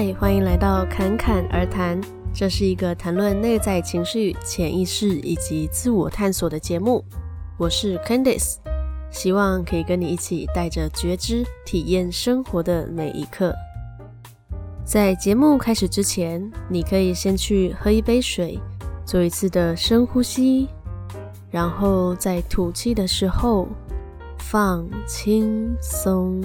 嗨，欢迎来到侃侃而谈。这是一个谈论内在情绪、潜意识以及自我探索的节目。我是 Candice，希望可以跟你一起带着觉知，体验生活的每一刻。在节目开始之前，你可以先去喝一杯水，做一次的深呼吸，然后在吐气的时候放轻松。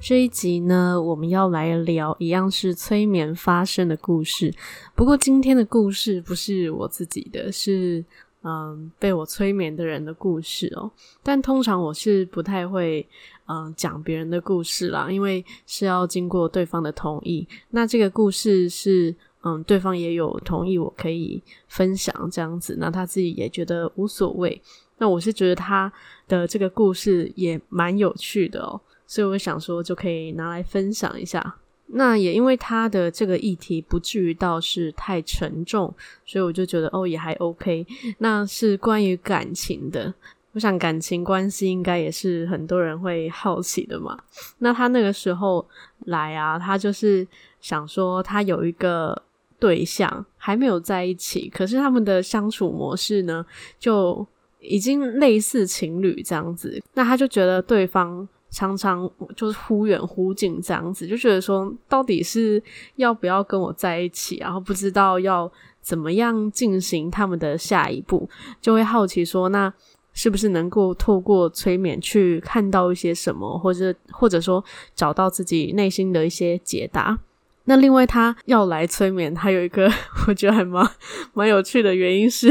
这一集呢，我们要来聊一样是催眠发生的故事。不过今天的故事不是我自己的，是嗯被我催眠的人的故事哦。但通常我是不太会嗯讲别人的故事啦，因为是要经过对方的同意。那这个故事是嗯对方也有同意我可以分享这样子，那他自己也觉得无所谓。那我是觉得他的这个故事也蛮有趣的哦。所以我想说，就可以拿来分享一下。那也因为他的这个议题不至于到是太沉重，所以我就觉得哦，也还 OK。那是关于感情的，我想感情关系应该也是很多人会好奇的嘛。那他那个时候来啊，他就是想说他有一个对象还没有在一起，可是他们的相处模式呢，就已经类似情侣这样子。那他就觉得对方。常常就是忽远忽近这样子，就觉得说到底是要不要跟我在一起，然后不知道要怎么样进行他们的下一步，就会好奇说，那是不是能够透过催眠去看到一些什么，或者或者说找到自己内心的一些解答？那另外他要来催眠，还有一个 我觉得还蛮蛮有趣的原因是，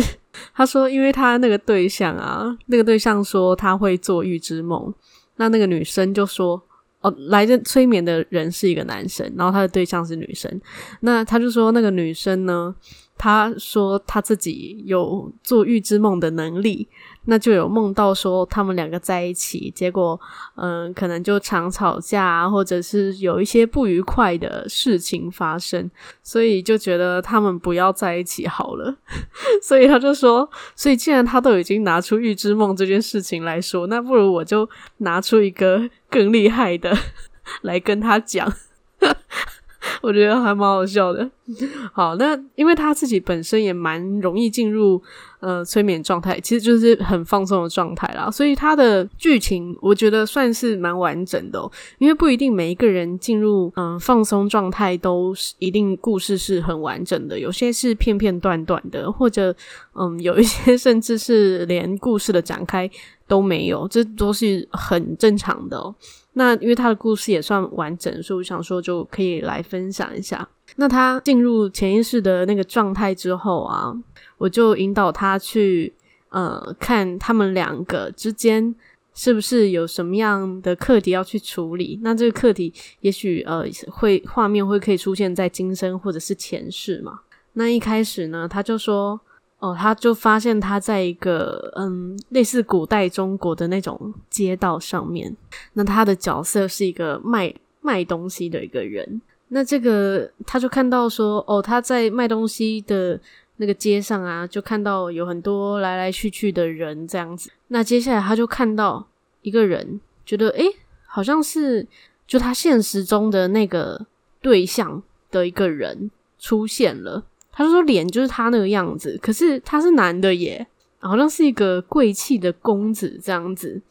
他说因为他那个对象啊，那个对象说他会做预知梦。那那个女生就说：“哦，来这催眠的人是一个男生，然后他的对象是女生。那他就说，那个女生呢，他说他自己有做预知梦的能力。”那就有梦到说他们两个在一起，结果嗯，可能就常吵架，或者是有一些不愉快的事情发生，所以就觉得他们不要在一起好了。所以他就说，所以既然他都已经拿出预知梦这件事情来说，那不如我就拿出一个更厉害的 来跟他讲。我觉得还蛮好笑的。好，那因为他自己本身也蛮容易进入呃催眠状态，其实就是很放松的状态啦。所以他的剧情我觉得算是蛮完整的，因为不一定每一个人进入嗯、放松状态都是一定故事是很完整的，有些是片片段段的，或者嗯有一些 甚至是连故事的展开都没有，这都是很正常的。那因为他的故事也算完整，所以我想说就可以来分享一下。那他进入潜意识的那个状态之后啊，我就引导他去呃看他们两个之间是不是有什么样的课题要去处理。那这个课题也许呃会画面会可以出现在今生或者是前世嘛。那一开始呢，他就说。哦，他就发现他在一个嗯，类似古代中国的那种街道上面。那他的角色是一个卖卖东西的一个人。那这个他就看到说，哦，他在卖东西的那个街上啊，就看到有很多来来去去的人这样子。那接下来他就看到一个人，觉得诶，好像是就他现实中的那个对象的一个人出现了。他就说脸就是他那个样子，可是他是男的耶，好像是一个贵气的公子这样子。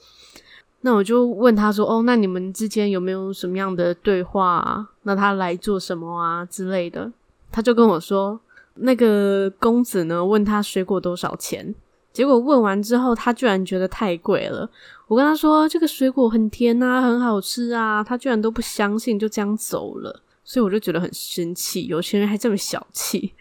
那我就问他说：“哦，那你们之间有没有什么样的对话啊？那他来做什么啊之类的？”他就跟我说：“那个公子呢，问他水果多少钱，结果问完之后，他居然觉得太贵了。我跟他说这个水果很甜啊，很好吃啊，他居然都不相信，就这样走了。所以我就觉得很生气，有钱人还这么小气。”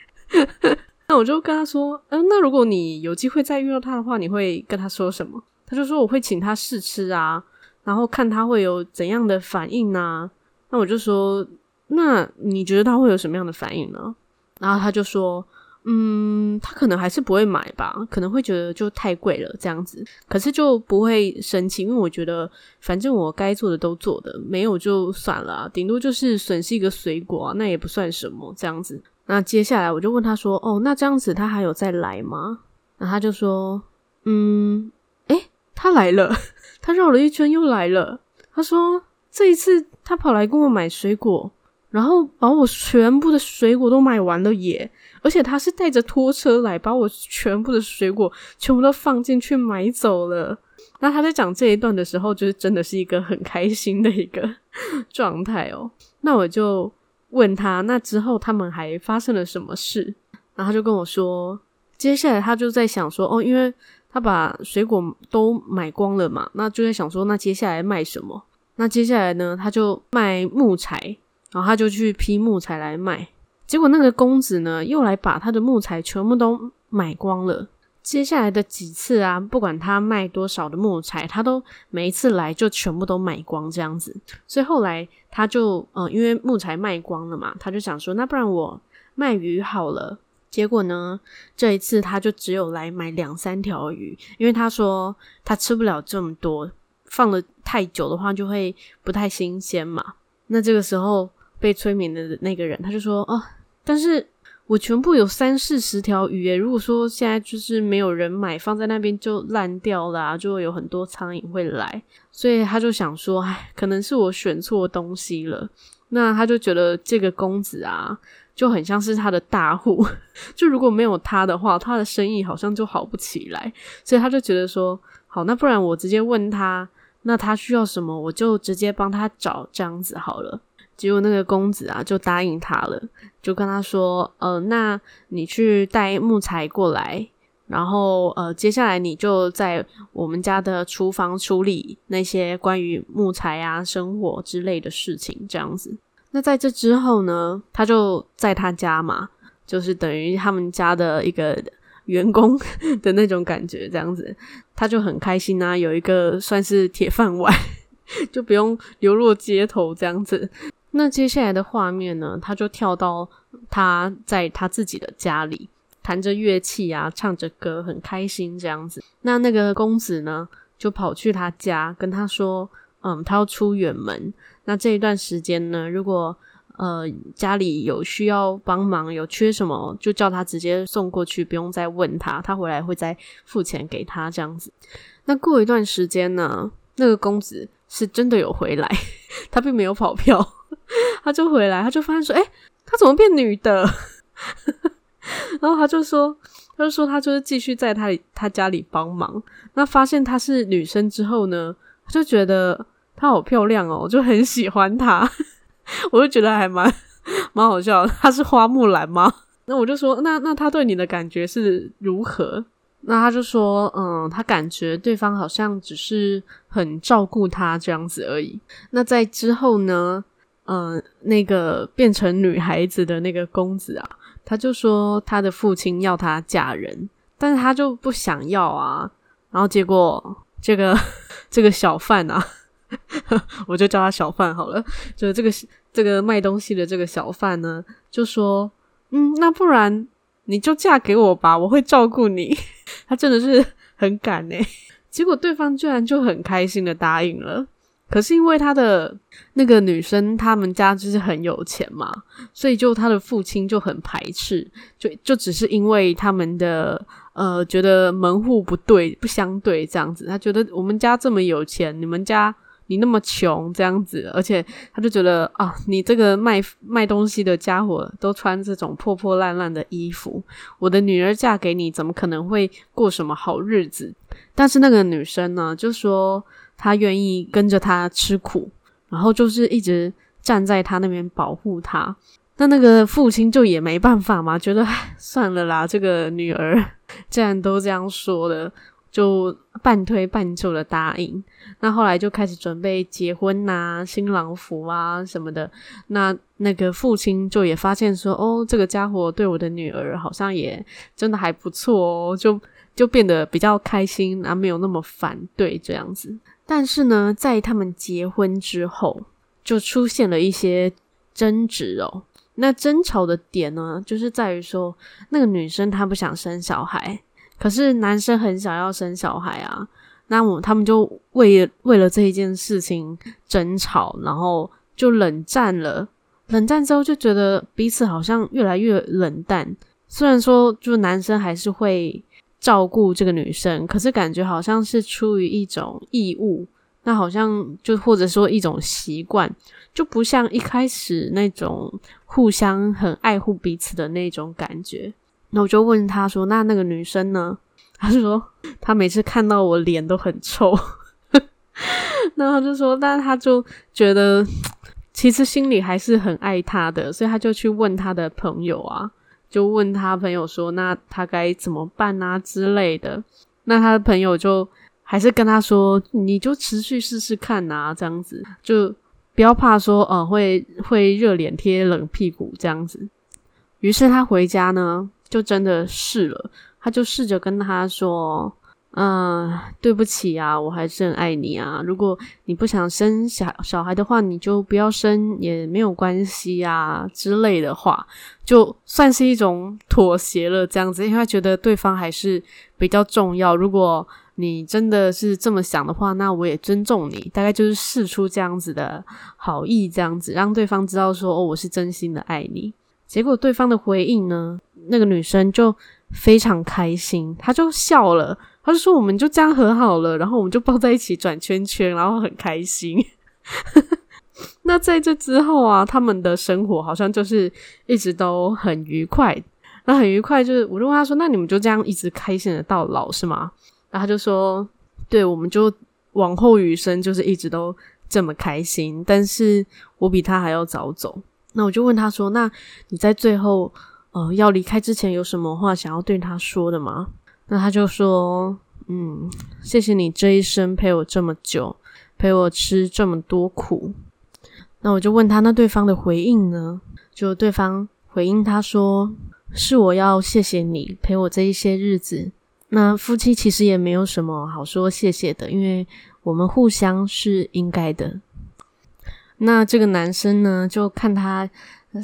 那我就跟他说，嗯、那如果你有机会再遇到他的话，你会跟他说什么？他就说我会请他试吃啊，然后看他会有怎样的反应啊。那我就说，那你觉得他会有什么样的反应呢？然后他就说，嗯，他可能还是不会买吧，可能会觉得就太贵了这样子，可是就不会生气，因为我觉得反正我该做的都做的，没有就算了，顶多就是损失一个水果，那也不算什么这样子。那接下来我就问他说：“哦，那这样子他还有再来吗？”那他就说：“嗯，诶，他来了，他绕了一圈又来了。他说这一次他跑来跟我买水果，然后把我全部的水果都买完了耶，而且他是带着拖车来，把我全部的水果全部都放进去买走了。那他在讲这一段的时候，就是真的是一个很开心的一个 状态哦。那我就问他，那之后他们还发生了什么事？然后他就跟我说，接下来他就在想说，哦，因为他把水果都买光了嘛，那就在想说，那接下来卖什么？那接下来呢，他就卖木材，然后他就去劈木材来卖。结果那个公子呢，又来把他的木材全部都买光了。接下来的几次啊，不管他卖多少的木材，他都每一次来就全部都买光这样子。所以后来他就，呃，因为木材卖光了嘛，他就想说，那不然我卖鱼好了。结果呢，这一次他就只有来买两三条鱼，因为他说他吃不了这么多，放了太久的话就会不太新鲜嘛。那这个时候被催眠的那个人他就说，哦，但是。我全部有三四十条鱼诶，如果说现在就是没有人买，放在那边就烂掉了啊，就会有很多苍蝇会来，所以他就想说，唉，可能是我选错东西了。那他就觉得这个公子啊，就很像是他的大户，就如果没有他的话，他的生意好像就好不起来，所以他就觉得说，好，那不然我直接问他，那他需要什么，我就直接帮他找，这样子好了。结果那个公子啊，就答应他了，就跟他说：“呃，那你去带木材过来，然后呃，接下来你就在我们家的厨房处理那些关于木材啊、生火之类的事情，这样子。那在这之后呢，他就在他家嘛，就是等于他们家的一个员工的那种感觉，这样子，他就很开心啊，有一个算是铁饭碗，就不用流落街头这样子。”那接下来的画面呢，他就跳到他在他自己的家里，弹着乐器啊，唱着歌，很开心这样子。那那个公子呢，就跑去他家跟他说：“嗯，他要出远门。那这一段时间呢，如果呃家里有需要帮忙，有缺什么，就叫他直接送过去，不用再问他，他回来会再付钱给他这样子。那过一段时间呢，那个公子是真的有回来，他并没有跑票。”他就回来，他就发现说：“哎、欸，他怎么变女的？” 然后他就说：“他就说他就是继续在他里他家里帮忙。那发现她是女生之后呢，就觉得她好漂亮哦，就很喜欢她。我就觉得还蛮 蛮好笑。她是花木兰吗？那我就说：那那他对你的感觉是如何？那他就说：嗯，他感觉对方好像只是很照顾他这样子而已。那在之后呢？”嗯、那个变成女孩子的那个公子啊，他就说他的父亲要他嫁人，但是他就不想要啊。然后结果这个这个小贩啊，我就叫他小贩好了，就这个这个卖东西的这个小贩呢，就说嗯，那不然你就嫁给我吧，我会照顾你。他真的是很敢诶，结果对方居然就很开心的答应了。可是因为他的那个女生，他们家就是很有钱嘛，所以就他的父亲就很排斥，就就只是因为他们的呃觉得门户不对不相对这样子，他觉得我们家这么有钱，你们家你那么穷这样子，而且他就觉得啊，你这个卖卖东西的家伙都穿这种破破烂烂的衣服，我的女儿嫁给你，怎么可能会过什么好日子？但是那个女生呢，就说。她愿意跟着他吃苦，然后就是一直站在他那边保护他。那那个父亲就也没办法嘛，觉得算了啦，这个女儿 既然都这样说了，就半推半就的答应。那后来就开始准备结婚呐，新郎服啊什么的。那那个父亲就也发现说，哦，这个家伙对我的女儿好像也真的还不错哦，就就变得比较开心，啊，没有那么反对这样子。但是呢，在他们结婚之后，就出现了一些争执哦。那争吵的点呢，就是在于说，那个女生她不想生小孩，可是男生很想要生小孩啊。那我他们就为为了这一件事情争吵，然后就冷战了。冷战之后，就觉得彼此好像越来越冷淡。虽然说，就男生还是会照顾这个女生，可是感觉好像是出于一种义务，那好像就或者说一种习惯，就不像一开始那种互相很爱护彼此的那种感觉。那我就问他说：“那那个女生呢？”他就说：“他每次看到我脸都很臭。”然后他就说：“但他就觉得。”其实心里还是很爱他的，所以他就去问他的朋友啊，就问他朋友说：“那他该怎么办啊之类的。”那他的朋友就还是跟他说：“你就持续试试看啊，这样子就不要怕说，呃，会会热脸贴冷屁股这样子。”于是他回家呢，就真的试了，他就试着跟他说。嗯，对不起啊，我还是很爱你啊。如果你不想生小小孩的话，你就不要生也没有关系啊之类的话，就算是一种妥协了这样子，因为他觉得对方还是比较重要。如果你真的是这么想的话，那我也尊重你。大概就是试出这样子的好意，这样子让对方知道说，哦，我是真心的爱你。结果对方的回应呢，那个女生就非常开心，她就笑了。她就说：“我们就这样和好了，然后我们就抱在一起转圈圈，然后很开心。”那在这之后啊，他们的生活好像就是一直都很愉快。那很愉快，就是我就问他说：“那你们就这样一直开心的到老是吗？”然后他就说：“对，我们就往后余生就是一直都这么开心。但是我比他还要早走。”那我就问他说：“那你在最后呃要离开之前有什么话想要对他说的吗？”那他就说：“嗯，谢谢你这一生陪我这么久，陪我吃这么多苦。”那我就问他：“那对方的回应呢？”就对方回应他说：“是我要谢谢你陪我这一些日子。那夫妻其实也没有什么好说谢谢的，因为我们互相是应该的。”那这个男生呢，就看他。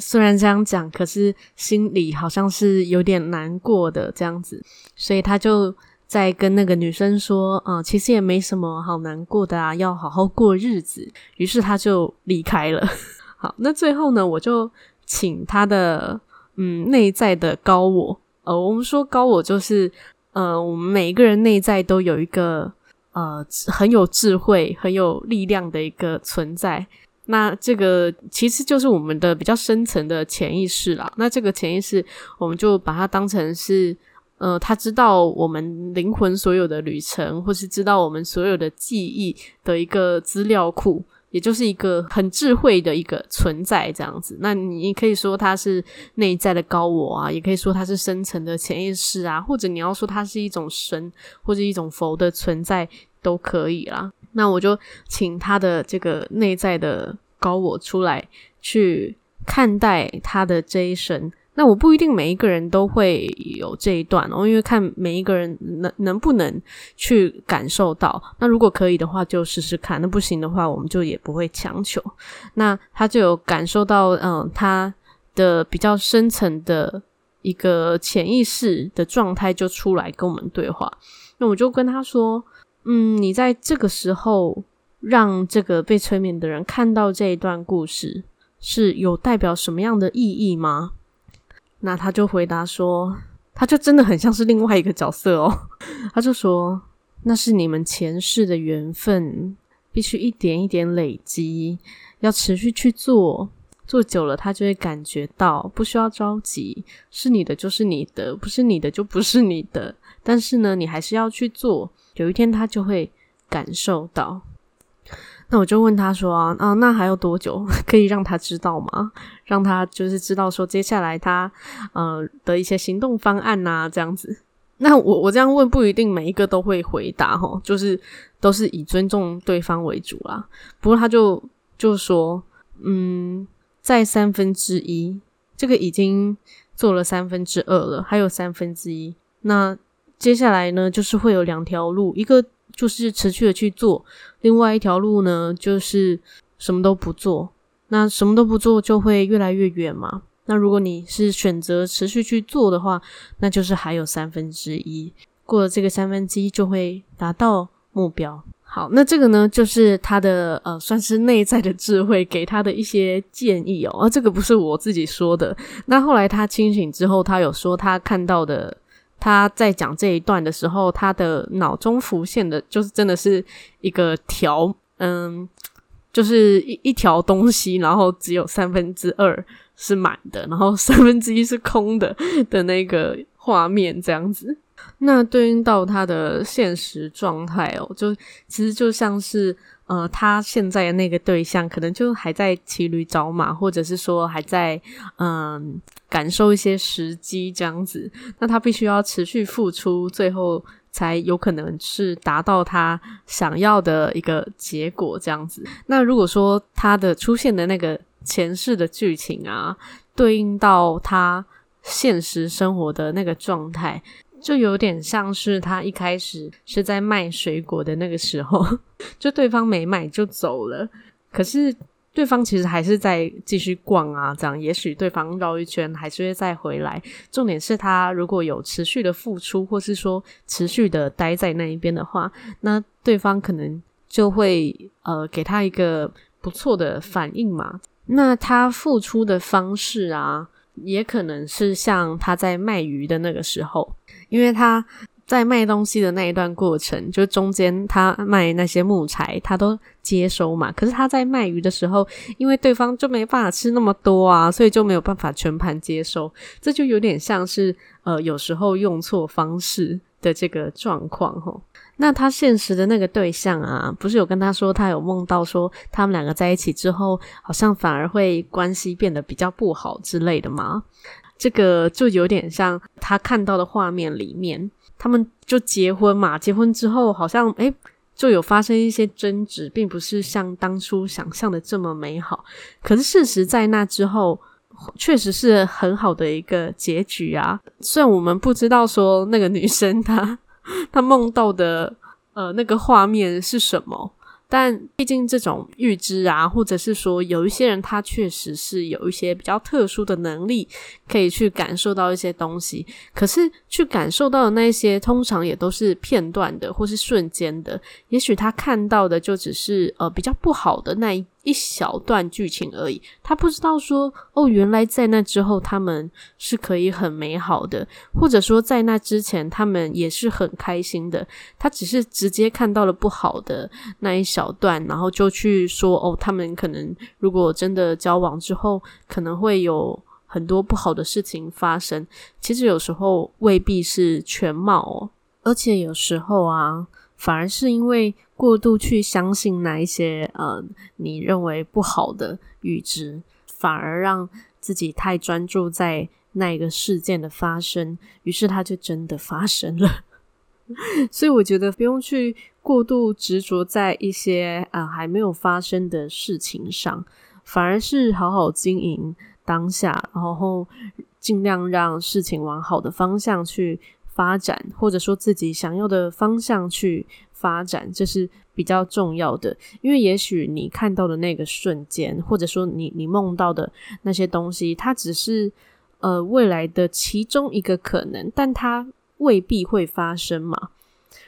虽然这样讲，可是心里好像是有点难过的这样子，所以他就在跟那个女生说：“嗯，其实也没什么好难过的啊，要好好过日子。”于是他就离开了。好，那最后呢，我就请他的嗯内在的高我，呃，我们说高我就是呃，我们每一个人内在都有一个呃很有智慧、很有力量的一个存在。那这个其实就是我们的比较深层的潜意识啦。那这个潜意识，我们就把它当成是，呃，他知道我们灵魂所有的旅程，或是知道我们所有的记忆的一个资料库，也就是一个很智慧的一个存在这样子。那你可以说它是内在的高我啊，也可以说它是深层的潜意识啊，或者你要说它是一种神或者一种佛的存在都可以啦。那我就请他的这个内在的高我出来去看待他的这一生。那我不一定每一个人都会有这一段哦，因为看每一个人能能不能去感受到。那如果可以的话，就试试看；那不行的话，我们就也不会强求。那他就有感受到，嗯，他的比较深层的一个潜意识的状态就出来跟我们对话。那我就跟他说。嗯，你在这个时候让这个被催眠的人看到这一段故事，是有代表什么样的意义吗？那他就回答说，他就真的很像是另外一个角色哦。他就说，那是你们前世的缘分，必须一点一点累积，要持续去做，做久了他就会感觉到，不需要着急，是你的就是你的，不是你的就不是你的。但是呢，你还是要去做。有一天他就会感受到。那我就问他说啊，啊，那还有多久 可以让他知道吗？让他就是知道说接下来他呃的一些行动方案呐、这样子。那我我这样问不一定每一个都会回答齁，就是都是以尊重对方为主啦。不过他就就说，嗯，在三分之一，这个已经做了三分之二了，还有三分之一，那。接下来呢，就是会有两条路，一个就是持续的去做，另外一条路呢，就是什么都不做。那什么都不做，就会越来越远嘛。那如果你是选择持续去做的话，那就是还有三分之一，过了这个三分之一，就会达到目标。好，那这个呢，就是他的呃，算是内在的智慧给他的一些建议哦。而这个不是我自己说的。那后来他清醒之后，他有说他看到的。他在讲这一段的时候，他的脑中浮现的就是真的是一个条，嗯，就是一一条东西，然后只有三分之二是满的，然后 三分之一是空的的那个画面，这样子。那对应到他的现实状态哦，就其实就像是。呃，他现在的那个对象可能就还在骑驴找马，或者是说还在嗯、感受一些时机这样子。那他必须要持续付出，最后才有可能是达到他想要的一个结果这样子。那如果说他的出现的那个前世的剧情啊，对应到他现实生活的那个状态。就有点像是他一开始是在卖水果的那个时候，就对方没买就走了，可是对方其实还是在继续逛啊，这样也许对方绕一圈还是会再回来。重点是他如果有持续的付出，或是说持续的待在那一边的话，那对方可能就会呃给他一个不错的反应嘛。那他付出的方式啊，也可能是像他在卖鱼的那个时候。因为他在卖东西的那一段过程，就中间他卖那些木材，他都接收嘛。可是他在卖鱼的时候，因为对方就没办法吃那么多啊，所以就没有办法全盘接收。这就有点像是呃，有时候用错方式的这个状况齁。那他现实的那个对象啊，不是有跟他说，他有梦到说他们两个在一起之后，好像反而会关系变得比较不好之类的吗？这个就有点像他看到的画面里面，他们就结婚嘛，结婚之后好像诶就有发生一些争执，并不是像当初想象的这么美好。可是事实在那之后，确实是很好的一个结局啊。虽然我们不知道说那个女生她 她梦到的呃那个画面是什么。但毕竟这种预知啊，或者是说有一些人他确实是有一些比较特殊的能力，可以去感受到一些东西。可是去感受到的那些，通常也都是片段的，或是瞬间的。也许他看到的就只是呃比较不好的那一。一小段剧情而已，他不知道说哦，原来在那之后他们是可以很美好的，或者说在那之前他们也是很开心的。他只是直接看到了不好的那一小段，然后就去说哦，他们可能如果真的交往之后，可能会有很多不好的事情发生。其实有时候未必是全貌哦，而且有时候啊。反而是因为过度去相信那一些呃你认为不好的预知，反而让自己太专注在那个事件的发生，于是它就真的发生了。所以我觉得不用去过度执着在一些啊、还没有发生的事情上，反而是好好经营当下，然后尽量让事情往好的方向去发展，或者说自己想要的方向去发展，这是比较重要的。因为也许你看到的那个瞬间，或者说你你梦到的那些东西，它只是呃未来的其中一个可能，但它未必会发生嘛。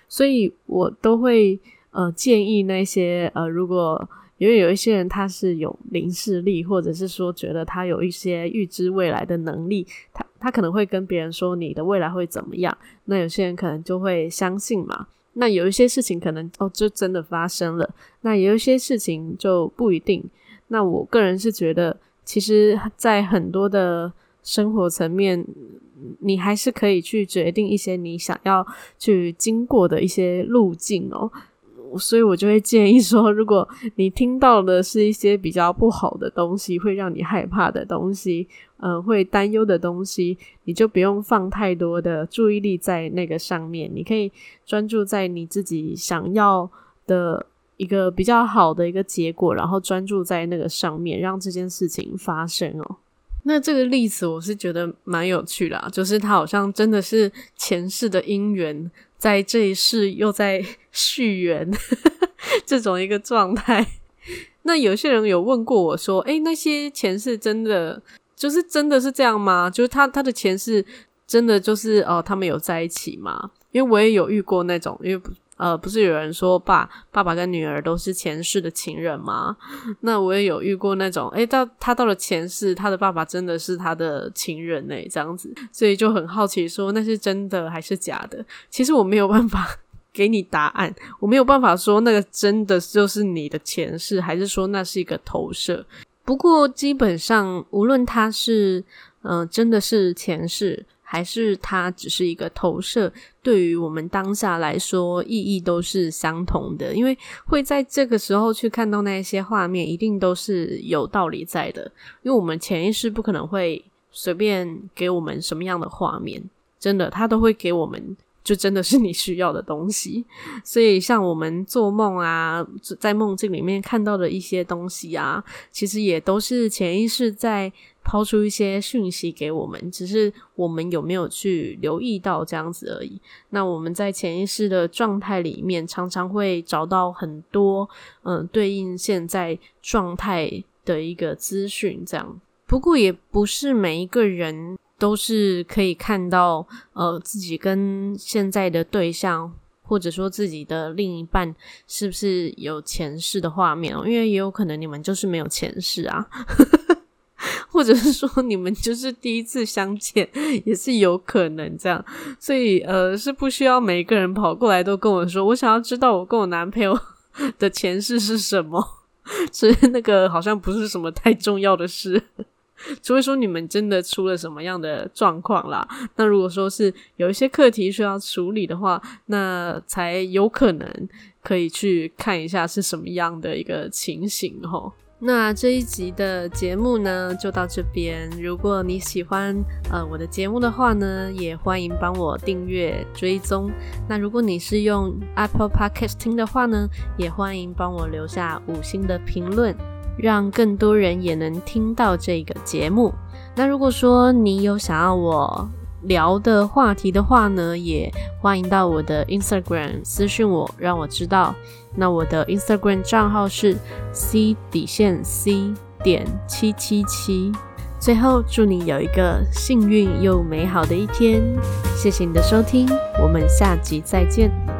所以我都会呃建议那些呃如果。因为有一些人他是有灵视力，或者是说觉得他有一些预知未来的能力，他他可能会跟别人说你的未来会怎么样。那有些人可能就会相信嘛。那有一些事情可能哦就真的发生了，那有一些事情就不一定。那我个人是觉得，其实，在很多的生活层面，你还是可以去决定一些你想要去经过的一些路径哦。所以我就会建议说，如果你听到的是一些比较不好的东西，会让你害怕的东西，嗯、呃，会担忧的东西，你就不用放太多的注意力在那个上面。你可以专注在你自己想要的一个比较好的一个结果，然后专注在那个上面，让这件事情发生哦。那这个例子我是觉得蛮有趣的，就是他好像真的是前世的姻缘。在这一世又在续缘，这种一个状态。那有些人有问过我说：“诶，那些前世真的就是真的是这样吗？就是他他的前世真的就是哦，他们有在一起吗？”因为我也有遇过那种，因为呃，不是有人说爸爸爸跟女儿都是前世的情人吗？那我也有遇过那种，诶，到他到了前世，他的爸爸真的是他的情人诶，这样子，所以就很好奇说那是真的还是假的？其实我没有办法给你答案，我没有办法说那个真的就是你的前世，还是说那是一个投射。不过基本上，无论他是嗯、真的是前世。还是它只是一个投射，对于我们当下来说，意义都是相同的。因为会在这个时候去看到那些画面，一定都是有道理在的。因为我们潜意识不可能会随便给我们什么样的画面，真的，它都会给我们。就真的是你需要的东西，所以像我们做梦啊，在梦境里面看到的一些东西啊，其实也都是潜意识在抛出一些讯息给我们，只是我们有没有去留意到这样子而已。那我们在潜意识的状态里面，常常会找到很多嗯对应现在状态的一个资讯，这样。不过也不是每一个人。都是可以看到，呃，自己跟现在的对象，或者说自己的另一半，是不是有前世的画面？因为也有可能你们就是没有前世啊，或者是说你们就是第一次相见，也是有可能这样。所以，呃，是不需要每一个人跑过来都跟我说，我想要知道我跟我男朋友的前世是什么，所以那个好像不是什么太重要的事。除非说你们真的出了什么样的状况啦，那如果说是有一些课题需要处理的话，那才有可能可以去看一下是什么样的一个情形吼。那这一集的节目呢，就到这边。如果你喜欢呃我的节目的话呢，也欢迎帮我订阅追踪。那如果你是用 Apple Podcast 听的话呢，也欢迎帮我留下五星的评论。让更多人也能听到这个节目。那如果说你有想要我聊的话题的话呢，也欢迎到我的 Instagram 私信我，让我知道。那我的 Instagram 账号是 C 底线 C 点七七七。最后，祝你有一个幸运又美好的一天。谢谢你的收听，我们下集再见。